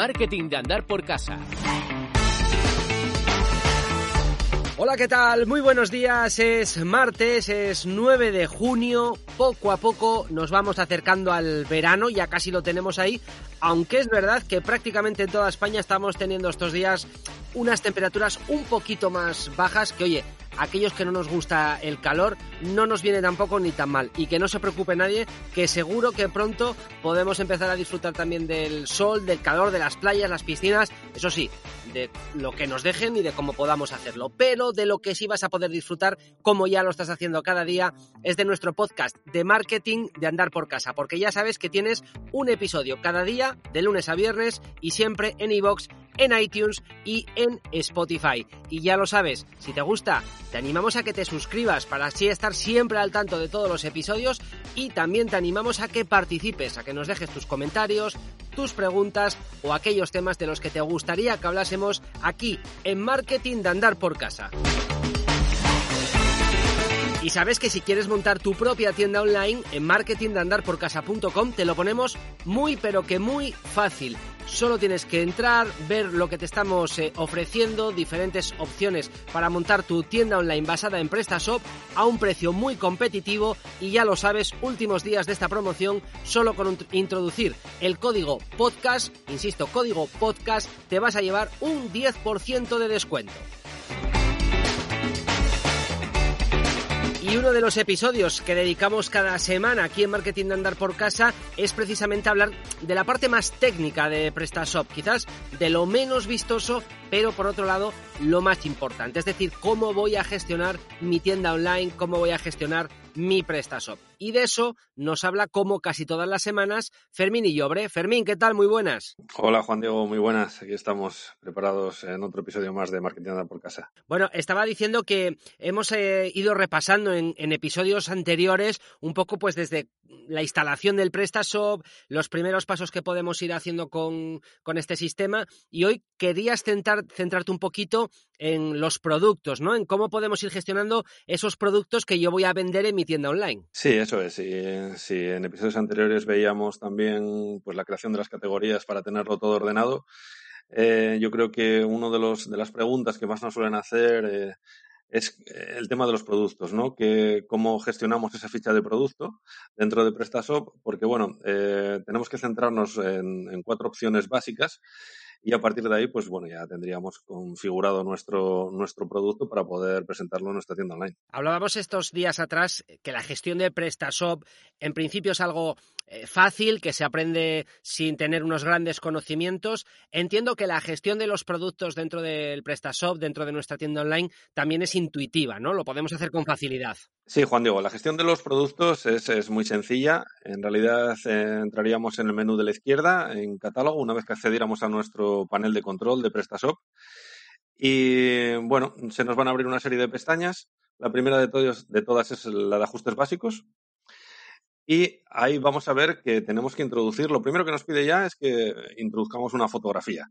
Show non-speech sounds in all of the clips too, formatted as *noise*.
Marketing de andar por casa. Hola, ¿qué tal? Muy buenos días. Es martes, es 9 de junio. Poco a poco nos vamos acercando al verano, ya casi lo tenemos ahí. Aunque es verdad que prácticamente en toda España estamos teniendo estos días unas temperaturas un poquito más bajas que, oye, aquellos que no nos gusta el calor no nos viene tampoco ni tan mal. Y que no se preocupe nadie, que seguro que pronto podemos empezar a disfrutar también del sol, del calor, de las playas, las piscinas, eso sí, de lo que nos dejen y de cómo podamos hacerlo. Pero de lo que sí vas a poder disfrutar, como ya lo estás haciendo cada día, es de nuestro podcast de marketing de andar por casa, porque ya sabes que tienes un episodio cada día, de lunes a viernes, y siempre en iVoox en iTunes y en Spotify. Y ya lo sabes, si te gusta, te animamos a que te suscribas para así estar siempre al tanto de todos los episodios y también te animamos a que participes, a que nos dejes tus comentarios, tus preguntas o aquellos temas de los que te gustaría que hablásemos aquí en Marketing de Andar por Casa. Y sabes que si quieres montar tu propia tienda online en marketingdeandarporcasa.com te lo ponemos muy pero que muy fácil. Solo tienes que entrar, ver lo que te estamos eh, ofreciendo, diferentes opciones para montar tu tienda online basada en PrestaShop a un precio muy competitivo y ya lo sabes, últimos días de esta promoción, solo con introducir el código podcast, insisto, código podcast, te vas a llevar un 10% de descuento. Y uno de los episodios que dedicamos cada semana aquí en Marketing de Andar por Casa es precisamente hablar de la parte más técnica de PrestaShop, quizás de lo menos vistoso, pero por otro lado lo más importante, es decir, cómo voy a gestionar mi tienda online, cómo voy a gestionar mi PrestaShop. Y de eso nos habla como casi todas las semanas Fermín y Llobre. Fermín, ¿qué tal? Muy buenas. Hola Juan Diego, muy buenas. Aquí estamos preparados en otro episodio más de Marketing por Casa. Bueno, estaba diciendo que hemos eh, ido repasando en, episodios anteriores un poco pues desde la instalación del PrestaShop, los primeros pasos que podemos ir haciendo con, con este sistema y hoy querías centrar, centrarte un poquito en los productos, ¿no? En cómo podemos ir gestionando esos productos que yo voy a vender en mi tienda online. Sí, eso es. Si, en episodios anteriores veíamos también pues, la creación de las categorías para tenerlo todo ordenado, eh, yo creo que una de, los, de las preguntas que más nos suelen hacer eh, es eh, el tema de los productos, ¿no? Que cómo gestionamos esa ficha de producto dentro de PrestaShop, porque bueno, tenemos que centrarnos en, cuatro opciones básicas y a partir de ahí, pues bueno, ya tendríamos configurado nuestro, nuestro producto para poder presentarlo en nuestra tienda online. Hablábamos estos días atrás que la gestión de PrestaShop en principio es algo eh, fácil, que se aprende sin tener unos grandes conocimientos. Entiendo que la gestión de los productos dentro del PrestaShop, dentro de nuestra tienda online, también es intuitiva, ¿no? Lo podemos hacer con facilidad. Sí, Juan Diego, la gestión de los productos es, es muy sencilla. En realidad eh, entraríamos en el menú de la izquierda, en catálogo, una vez que accediéramos a nuestro panel de control de PrestaShop. Y bueno, se nos van a abrir una serie de pestañas. La primera de, todos, de todas es la de ajustes básicos. Y ahí vamos a ver que tenemos que introducir, lo primero que nos pide ya es que introduzcamos una fotografía.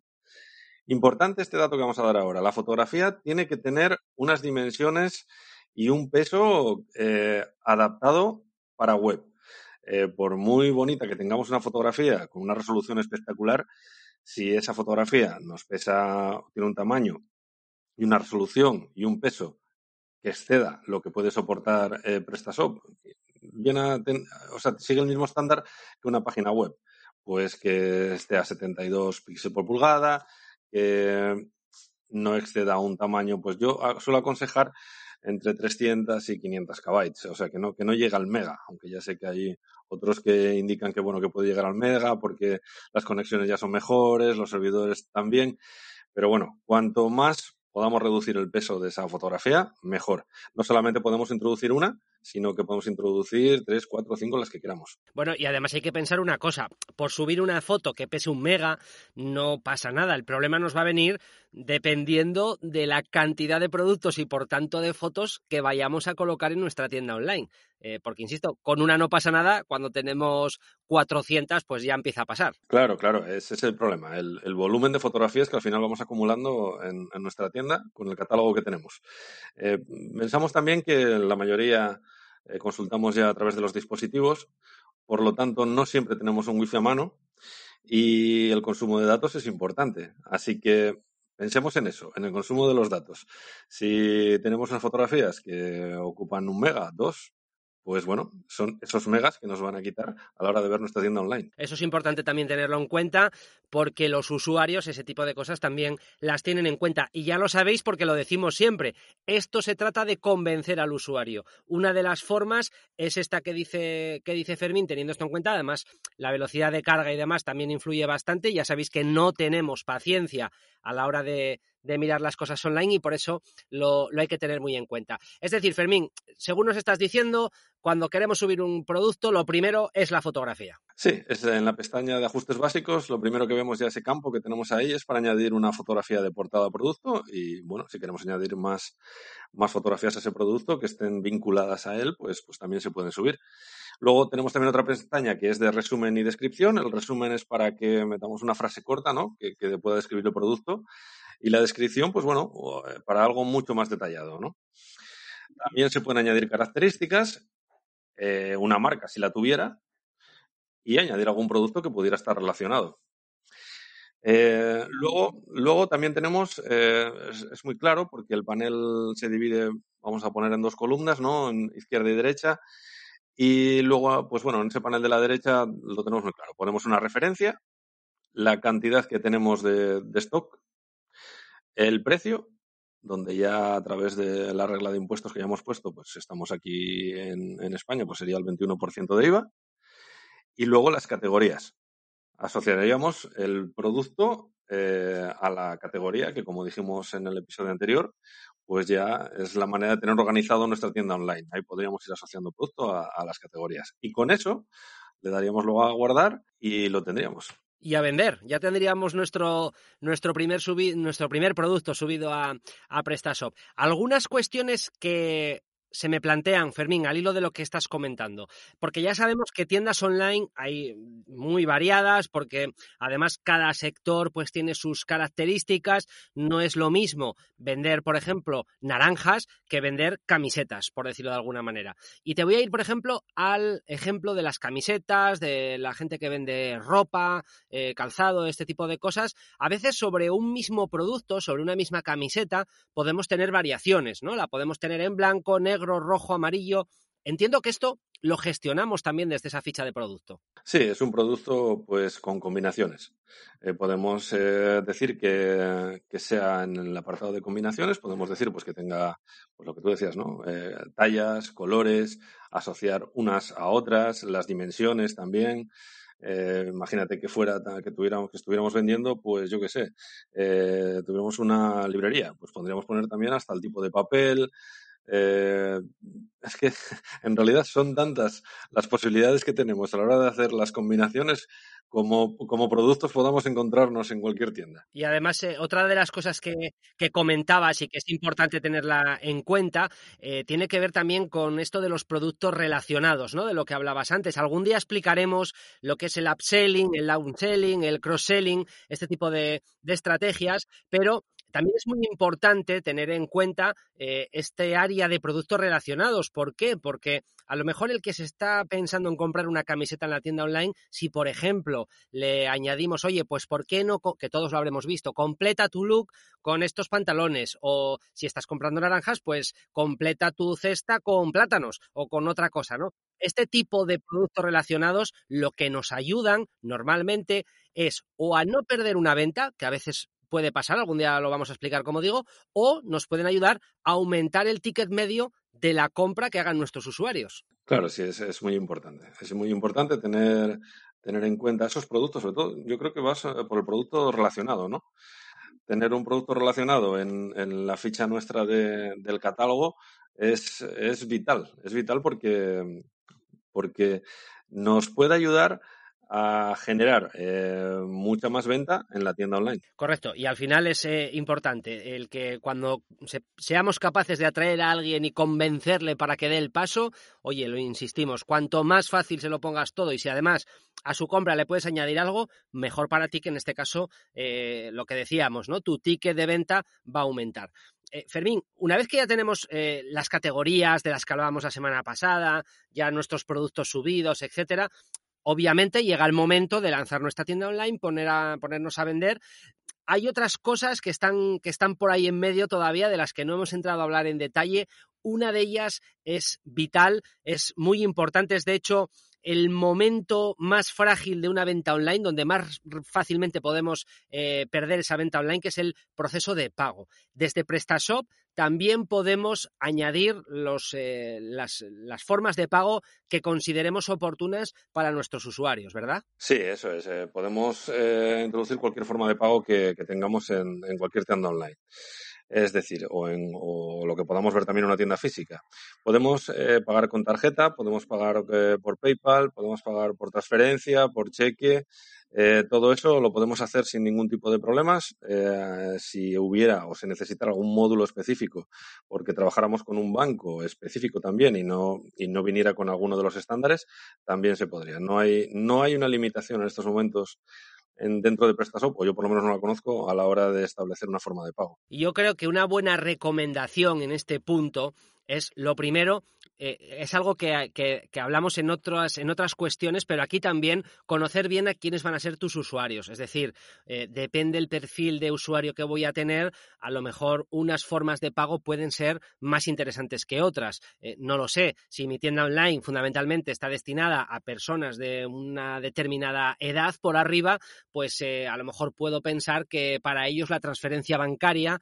Importante este dato que vamos a dar ahora. La fotografía tiene que tener unas dimensiones y un peso eh, adaptado para web. Eh, por muy bonita que tengamos una fotografía con una resolución espectacular, si esa fotografía nos pesa, tiene un tamaño y una resolución y un peso que exceda lo que puede soportar eh, PrestaShop, o sea, sigue el mismo estándar que una página web, pues que esté a 72 píxeles por pulgada, que no exceda un tamaño, pues yo suelo aconsejar entre 300 y 500 kbytes, o sea, que no, que no llega al mega, aunque ya sé que hay otros que indican que, bueno, que puede llegar al mega porque las conexiones ya son mejores, los servidores también, pero bueno, cuanto más podamos reducir el peso de esa fotografía, mejor. No solamente podemos introducir una, sino que podemos introducir tres, cuatro, cinco las que queramos. Bueno, y además hay que pensar una cosa, por subir una foto que pese un mega no pasa nada, el problema nos va a venir dependiendo de la cantidad de productos y por tanto de fotos que vayamos a colocar en nuestra tienda online. Eh, porque, insisto, con una no pasa nada, cuando tenemos 400, pues ya empieza a pasar. Claro, claro, ese es el problema, el, volumen de fotografías que al final vamos acumulando en, nuestra tienda con el catálogo que tenemos. Eh, pensamos también que la mayoría eh, consultamos ya a través de los dispositivos, por lo tanto no siempre tenemos un wifi a mano y el consumo de datos es importante. Así que Pensemos en eso, en el consumo de los datos. Si tenemos unas fotografías que ocupan un mega, dos, pues bueno, son esos megas que nos van a quitar a la hora de ver nuestra tienda online. Eso es importante también tenerlo en cuenta porque los usuarios ese tipo de cosas también las tienen en cuenta. Y ya lo sabéis porque lo decimos siempre, esto se trata de convencer al usuario. Una de las formas es esta que dice, que dice Fermín, teniendo esto en cuenta, además la velocidad de carga y demás también influye bastante. Ya sabéis que no tenemos paciencia a la hora de, de mirar las cosas online y por eso lo, hay que tener muy en cuenta. Es decir, Fermín, según nos estás diciendo, cuando queremos subir un producto, lo primero es la fotografía. Sí, es en la pestaña de ajustes básicos, lo primero que vemos ya ese campo que tenemos ahí es para añadir una fotografía de portada a producto y bueno, si queremos añadir más, más fotografías a ese producto que estén vinculadas a él, pues, pues también se pueden subir. Luego tenemos también otra pestaña que es de resumen y descripción. El resumen es para que metamos una frase corta, ¿no? Que, que pueda describir el producto. Y la descripción, pues bueno, eh, para algo mucho más detallado, ¿no? También se pueden añadir características, eh, una marca si la tuviera, y añadir algún producto que pudiera estar relacionado. Eh, luego, luego también tenemos, es, muy claro, porque el panel se divide, vamos a poner en dos columnas, ¿no? En izquierda y derecha. Y luego, pues bueno, en ese panel de la derecha lo tenemos muy claro. Ponemos una referencia, la cantidad que tenemos de stock el precio, donde ya a través de la regla de impuestos que ya hemos puesto, pues estamos aquí en, España, pues sería el 21% de IVA. Y luego las categorías. Asociaríamos el producto eh, a la categoría, que como dijimos en el episodio anterior, pues ya es la manera de tener organizado nuestra tienda online. Ahí podríamos ir asociando producto a, a las categorías. Y con eso le daríamos luego a guardar y lo tendríamos y a vender. Ya tendríamos nuestro, nuestro, primer, nuestro primer producto subido a, a PrestaShop. Algunas cuestiones que se me plantean, Fermín, al hilo de lo que estás comentando? Porque ya sabemos que tiendas online hay muy variadas, porque además cada sector pues tiene sus características. No es lo mismo vender, por ejemplo, naranjas que vender camisetas, por decirlo de alguna manera. Y te voy a ir, por ejemplo, al ejemplo de las camisetas, de la gente que vende ropa, eh, calzado, este tipo de cosas. A veces sobre un mismo producto, sobre una misma camiseta, podemos tener variaciones, ¿no? La podemos tener en blanco, negro, rojo, amarillo. Entiendo que esto lo gestionamos también desde esa ficha de producto. Sí, es un producto pues con combinaciones. Eh, podemos eh, decir que, sea en el apartado de combinaciones, podemos decir pues que tenga pues lo que tú decías, ¿no? Eh, tallas, colores, asociar unas a otras, las dimensiones también. imagínate que fuera que tuviéramos que estuviéramos vendiendo, pues yo qué sé, tuviéramos una librería, pues podríamos poner también hasta el tipo de papel, eh, es que *laughs* en realidad son tantas las posibilidades que tenemos a la hora de hacer las combinaciones como, como productos podamos encontrarnos en cualquier tienda. Y además, eh, otra de las cosas que, que, comentabas y que es importante tenerla en cuenta, eh, tiene que ver también con esto de los productos relacionados, ¿no? De lo que hablabas antes. Algún día explicaremos lo que es el upselling, el downselling, el cross-selling, este tipo de, de estrategias, pero también es muy importante tener en cuenta eh, este área de productos relacionados. ¿Por qué? Porque a lo mejor el que se está pensando en comprar una camiseta en la tienda online, si por ejemplo le añadimos, oye, pues ¿por qué no, que todos lo habremos visto, completa tu look con estos pantalones? O si estás comprando naranjas, pues completa tu cesta con plátanos o con otra cosa, ¿no? Este tipo de productos relacionados lo que nos ayudan normalmente es o a no perder una venta, que a veces puede pasar, algún día lo vamos a explicar como digo, o nos pueden ayudar a aumentar el ticket medio de la compra que hagan nuestros usuarios. Claro, sí, es, muy importante. Es muy importante tener, tener en cuenta esos productos, sobre todo yo creo que vas por el producto relacionado, ¿no? tener un producto relacionado en, la ficha nuestra del catálogo es, es, vital. Es vital porque, porque nos puede ayudar a generar eh, mucha más venta en la tienda online. Correcto, y al final es eh, importante el que cuando seamos capaces de atraer a alguien y convencerle para que dé el paso, oye, lo insistimos, cuanto más fácil se lo pongas todo y si además a su compra le puedes añadir algo, mejor para ti que en este caso eh, lo que decíamos, ¿no? Tu ticket de venta va a aumentar. Fermín, una vez que ya tenemos las categorías de las que hablábamos la semana pasada, ya nuestros productos subidos, etcétera, Obviamente llega el momento de lanzar nuestra tienda online, poner a, ponernos a vender. Hay otras cosas que están, que están por ahí en medio todavía de las que no hemos entrado a hablar en detalle. Una de ellas es vital, es muy importante, es de hecho el momento más frágil de una venta online, donde más fácilmente podemos eh, perder esa venta online, que es el proceso de pago. Desde PrestaShop también podemos añadir eh, las, formas de pago que consideremos oportunas para nuestros usuarios, ¿verdad? Sí, eso es. Eh, podemos introducir cualquier forma de pago que, tengamos en, en cualquier tienda online es decir, o, en, o lo que podamos ver también en una tienda física. Podemos eh, pagar con tarjeta, podemos pagar eh, por PayPal, podemos pagar por transferencia, por cheque. Eh, todo eso lo podemos hacer sin ningún tipo de problemas. si hubiera o se necesitara algún módulo específico, porque trabajáramos con un banco específico también y no, y no viniera con alguno de los estándares, también se podría. No hay, no hay una limitación en estos momentos dentro de PrestaShop, o yo por lo menos no la conozco, a la hora de establecer una forma de pago. Yo creo que una buena recomendación en este punto es lo primero, eh, es algo que, hablamos en otras, en otras cuestiones, pero aquí también conocer bien a quiénes van a ser tus usuarios. Es decir, eh, depende el perfil de usuario que voy a tener, a lo mejor unas formas de pago pueden ser más interesantes que otras. Eh, no lo sé, si mi tienda online fundamentalmente está destinada a personas de una determinada edad por arriba, pues a lo mejor puedo pensar que para ellos la transferencia bancaria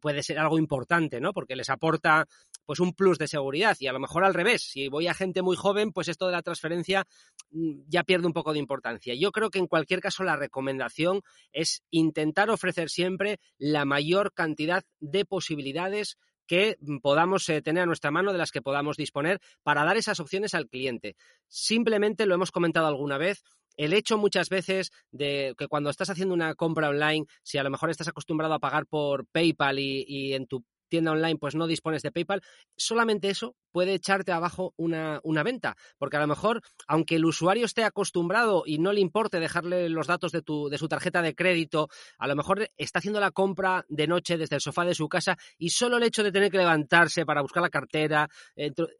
puede ser algo importante, ¿no? Porque les aporta pues un plus de seguridad y a lo mejor al revés, si voy a gente muy joven, pues esto de la transferencia mm, ya pierde un poco de importancia. Yo creo que en cualquier caso la recomendación es intentar ofrecer siempre la mayor cantidad de posibilidades que mm, podamos eh, tener a nuestra mano, de las que podamos disponer, para dar esas opciones al cliente. Simplemente lo hemos comentado alguna vez, el hecho muchas veces de que cuando estás haciendo una compra online, si a lo mejor estás acostumbrado a pagar por PayPal y en tu tienda online pues no dispones de PayPal, solamente eso puede echarte abajo una, venta, porque a lo mejor, aunque el usuario esté acostumbrado y no le importe dejarle los datos de, tu, de su tarjeta de crédito, a lo mejor está haciendo la compra de noche desde el sofá de su casa y solo el hecho de tener que levantarse para buscar la cartera,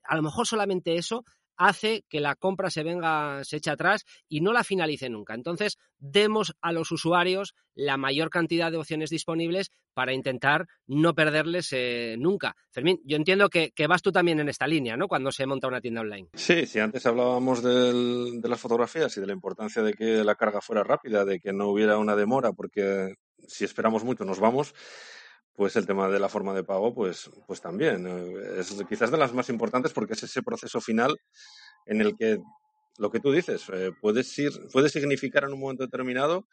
a lo mejor solamente eso hace que la compra se venga, se eche atrás y no la finalice nunca. Entonces, demos a los usuarios la mayor cantidad de opciones disponibles para intentar no perderles eh, nunca. Fermín, yo entiendo que, vas tú también en esta línea, ¿no? Cuando se monta una tienda online. Sí, sí, antes hablábamos de las fotografías y de la importancia de que la carga fuera rápida, de que no hubiera una demora, porque si esperamos mucho nos vamos pues el tema de la forma de pago, pues, pues también. Eh, es quizás de las más importantes porque es ese proceso final en el que lo que tú dices eh, puede, puede significar en un momento determinado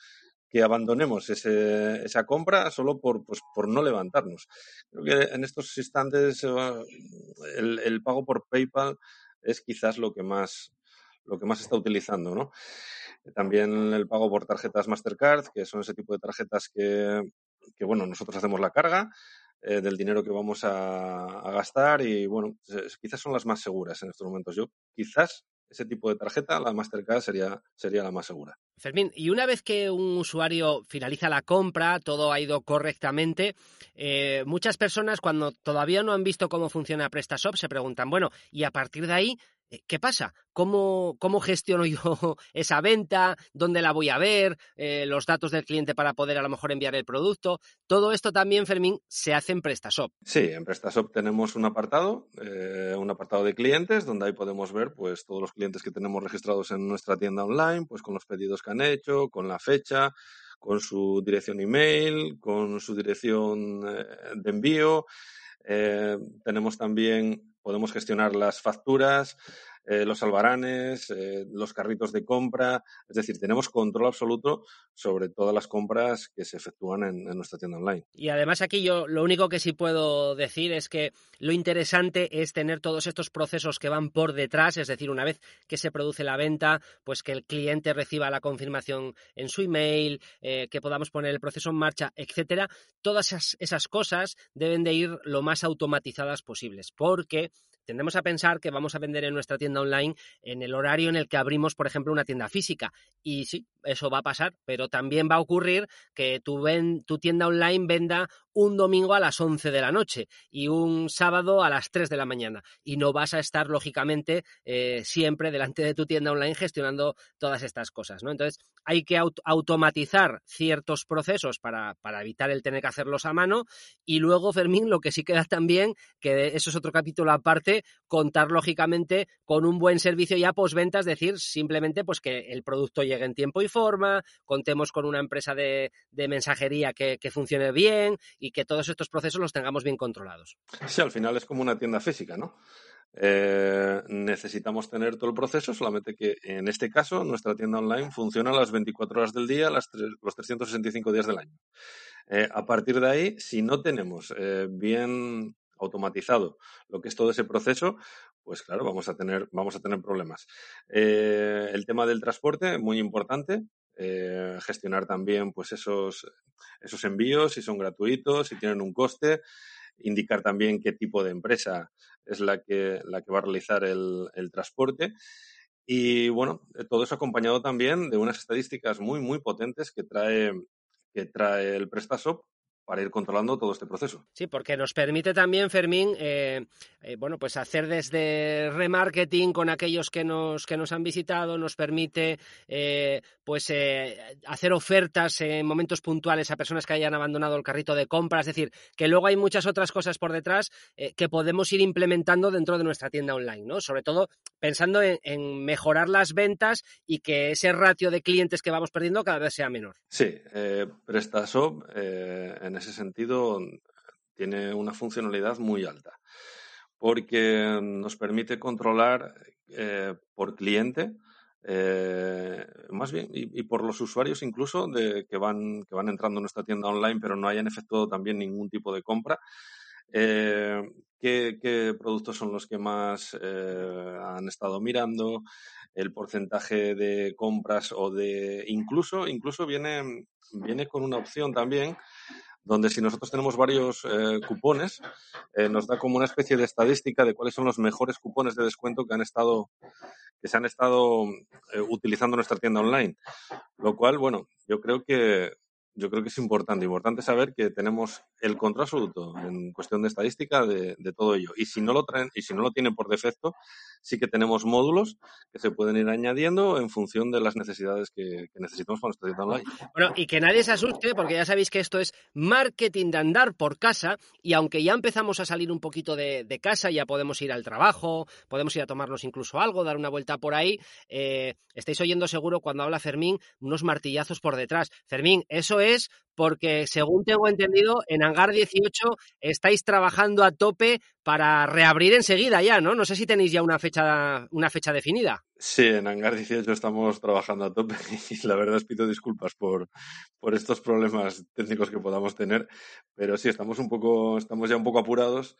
que abandonemos ese, esa compra solo por, pues, por no levantarnos. Creo que en estos instantes eh, el, el, pago por PayPal es quizás lo que más lo que más está utilizando, ¿no? También el pago por tarjetas Mastercard, que son ese tipo de tarjetas que, que bueno, nosotros hacemos la carga eh, del dinero que vamos a, gastar y bueno, quizás son las más seguras en estos momentos. Yo quizás ese tipo de tarjeta, la Mastercard sería, sería la más segura. Fermín, y una vez que un usuario finaliza la compra, todo ha ido correctamente, eh, muchas personas cuando todavía no han visto cómo funciona PrestaShop se preguntan, bueno, y a partir de ahí, ¿qué pasa? ¿Cómo, ¿Cómo, gestiono yo *laughs* esa venta? ¿Dónde la voy a ver? Eh, ¿Los datos del cliente para poder a lo mejor enviar el producto? Todo esto también, Fermín, se hace en PrestaShop. Sí, en PrestaShop tenemos un apartado, eh, un apartado de clientes, donde ahí podemos ver pues todos los clientes que tenemos registrados en nuestra tienda online, pues con los pedidos que han hecho, con la fecha, con su dirección email, con su dirección de envío. Tenemos también podemos gestionar las facturas, eh, los albaranes, eh, los carritos de compra. Es decir, tenemos control absoluto sobre todas las compras que se efectúan en, nuestra tienda online. Y además aquí yo lo único que sí puedo decir es que lo interesante es tener todos estos procesos que van por detrás, es decir, una vez que se produce la venta, pues que el cliente reciba la confirmación en su email, eh, que podamos poner el proceso en marcha, etcétera. Todas esas, esas cosas deben de ir lo más automatizadas posibles, porque tendemos a pensar que vamos a vender en nuestra tienda online en el horario en el que abrimos, por ejemplo, una tienda física. Y sí, eso va a pasar, pero también va a ocurrir que tu, tu tienda online venda un domingo a las 11 de la noche y un sábado a las 3 de la mañana. Y no vas a estar, lógicamente, eh, siempre delante de tu tienda online gestionando todas estas cosas. Entonces, hay que automatizar ciertos procesos para, evitar el tener que hacerlos a mano. Y luego, Fermín, lo que sí queda también, que eso es otro capítulo aparte, contar, lógicamente, con un buen servicio ya postventa, es decir, simplemente pues que el producto llegue en tiempo y forma, contemos con una empresa de, mensajería que, funcione bien y que todos estos procesos los tengamos bien controlados. Sí, al final es como una tienda física, ¿no? Eh, necesitamos tener todo el proceso, solamente que en este caso nuestra tienda online funciona las 24 horas del día, las los 365 días del año. Eh, a partir de ahí, si no tenemos eh, bien automatizado lo que es todo ese proceso, pues claro, vamos a tener, vamos a tener problemas. Eh, el tema del transporte, muy importante. Eh, gestionar también pues esos, esos envíos, si son gratuitos, si tienen un coste, indicar también qué tipo de empresa es la que, la que va a realizar el, el transporte. Y bueno, todo eso acompañado también de unas estadísticas muy, muy potentes que trae, que trae el PrestaShop para ir controlando todo este proceso. Sí, porque nos permite también, Fermín, eh, eh, bueno, pues hacer desde remarketing con aquellos que nos, que nos han visitado, nos permite eh, pues hacer ofertas en momentos puntuales a personas que hayan abandonado el carrito de compra, es decir, que luego hay muchas otras cosas por detrás que podemos ir implementando dentro de nuestra tienda online, ¿no? Sobre todo pensando en, en, mejorar las ventas y que ese ratio de clientes que vamos perdiendo cada vez sea menor. Sí, PrestaShop en ese sentido tiene una funcionalidad muy alta, porque nos permite controlar eh, por cliente, eh, más bien, y, por los usuarios incluso de, que, van, que van entrando en nuestra tienda online, pero no hayan efectuado también ningún tipo de compra. Eh, ¿qué, ¿qué, productos son los que más han estado mirando, el porcentaje de compras o de incluso, incluso viene, viene con una opción también donde si nosotros tenemos varios eh, cupones, eh, nos da como una especie de estadística de cuáles son los mejores cupones de descuento que han estado que se han estado eh, utilizando en nuestra tienda online. Lo cual, bueno, yo creo que yo creo que es importante, importante saber que tenemos el control absoluto en cuestión de estadística de, todo ello. Y si no lo traen, y si no lo tienen por defecto, sí que tenemos módulos que se pueden ir añadiendo en función de las necesidades que, necesitamos para nuestra online. Bueno, y que nadie se asuste, porque ya sabéis que esto es marketing de andar por casa, y aunque ya empezamos a salir un poquito de, casa, ya podemos ir al trabajo, podemos ir a tomarnos incluso algo, dar una vuelta por ahí, eh, estáis oyendo seguro cuando habla Fermín unos martillazos por detrás. Fermín, eso es es porque, según tengo entendido, en Hangar 18 estáis trabajando a tope para reabrir enseguida ya, ¿no? No sé si tenéis ya una fecha, una fecha definida. Sí, en Hangar 18 estamos trabajando a tope *laughs* y la verdad os pido disculpas por, por estos problemas técnicos que podamos tener, pero sí, estamos un poco, estamos ya un poco apurados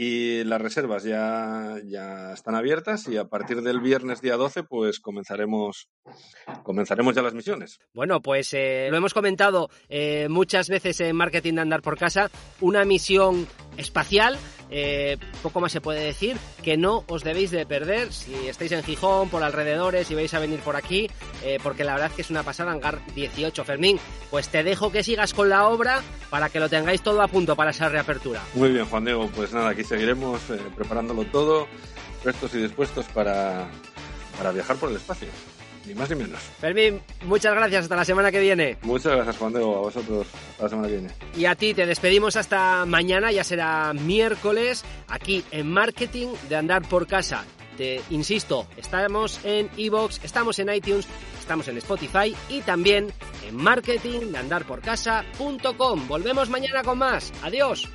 y las reservas ya, ya están abiertas y a partir del viernes día 12 pues comenzaremos, comenzaremos ya las misiones. Bueno, pues eh, lo hemos comentado eh, muchas veces en Marketing de Andar por Casa, una misión espacial eh, poco más se puede decir, que no os debéis de perder si estáis en Gijón, por alrededores, y vais a venir por aquí, eh, porque la verdad es que es una pasada Hangar 18. Fermín, pues te dejo que sigas con la obra para que lo tengáis todo a punto para esa reapertura. Muy bien, Juan Diego, pues nada, aquí seguiremos eh, preparándolo todo, prestos y dispuestos para, para viajar por el espacio ni más ni menos. Fermín, muchas gracias, hasta la semana que viene. Muchas gracias, Juan Diego, a vosotros, hasta la semana que viene. Y a ti, te despedimos hasta mañana, ya será miércoles, aquí en Marketing de Andar por Casa. Insisto, estamos en Evox, estamos en iTunes, estamos en Spotify y también en marketingdeandarporcasa.com. Volvemos mañana con más. Adiós.